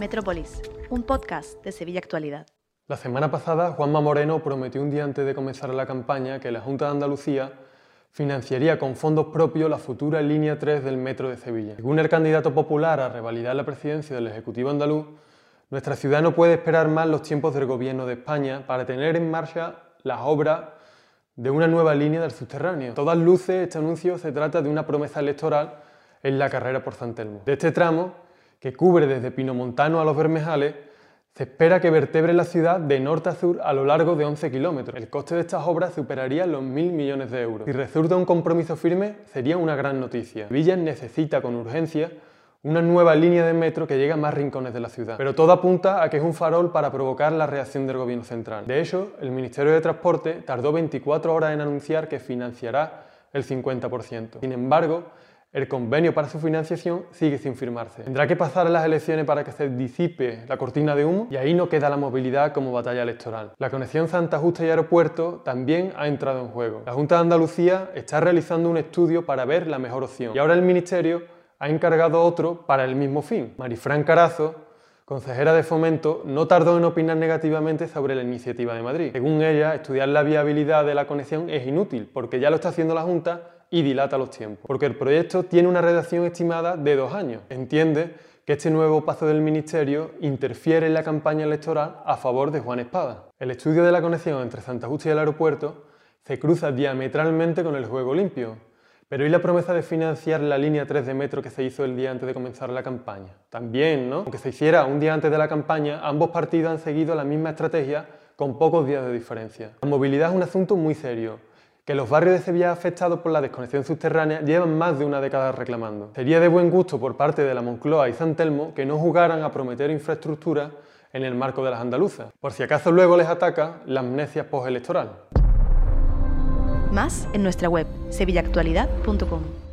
Metrópolis, un podcast de Sevilla Actualidad. La semana pasada, Juanma Moreno prometió un día antes de comenzar la campaña que la Junta de Andalucía financiaría con fondos propios la futura línea 3 del Metro de Sevilla. Según el candidato popular a revalidar la presidencia del Ejecutivo andaluz, nuestra ciudad no puede esperar más los tiempos del Gobierno de España para tener en marcha las obras de una nueva línea del subterráneo. Todas luces, este anuncio se trata de una promesa electoral en la carrera por San Telmo. De este tramo, que cubre desde Pinomontano a Los Bermejales, se espera que vertebre la ciudad de norte a sur a lo largo de 11 kilómetros. El coste de estas obras superaría los mil millones de euros. Si resulta un compromiso firme, sería una gran noticia. Villa necesita con urgencia una nueva línea de metro que llegue a más rincones de la ciudad. Pero todo apunta a que es un farol para provocar la reacción del gobierno central. De hecho, el Ministerio de Transporte tardó 24 horas en anunciar que financiará el 50%. Sin embargo, el convenio para su financiación sigue sin firmarse. Tendrá que pasar las elecciones para que se disipe la cortina de humo y ahí no queda la movilidad como batalla electoral. La conexión Santa Justa y aeropuerto también ha entrado en juego. La Junta de Andalucía está realizando un estudio para ver la mejor opción y ahora el Ministerio ha encargado otro para el mismo fin. Marifran Carazo, consejera de Fomento, no tardó en opinar negativamente sobre la iniciativa de Madrid. Según ella, estudiar la viabilidad de la conexión es inútil porque ya lo está haciendo la Junta y dilata los tiempos, porque el proyecto tiene una redacción estimada de dos años. Entiende que este nuevo paso del Ministerio interfiere en la campaña electoral a favor de Juan Espada. El estudio de la conexión entre Santa Justa y el aeropuerto se cruza diametralmente con el juego limpio. Pero ¿y la promesa de financiar la línea 3 de metro que se hizo el día antes de comenzar la campaña? También, ¿no? Aunque se hiciera un día antes de la campaña, ambos partidos han seguido la misma estrategia con pocos días de diferencia. La movilidad es un asunto muy serio que los barrios de Sevilla afectados por la desconexión subterránea llevan más de una década reclamando. Sería de buen gusto por parte de la Moncloa y San Telmo que no jugaran a prometer infraestructura en el marco de las andaluzas, por si acaso luego les ataca la amnesia postelectoral. Más en nuestra web sevillaactualidad.com.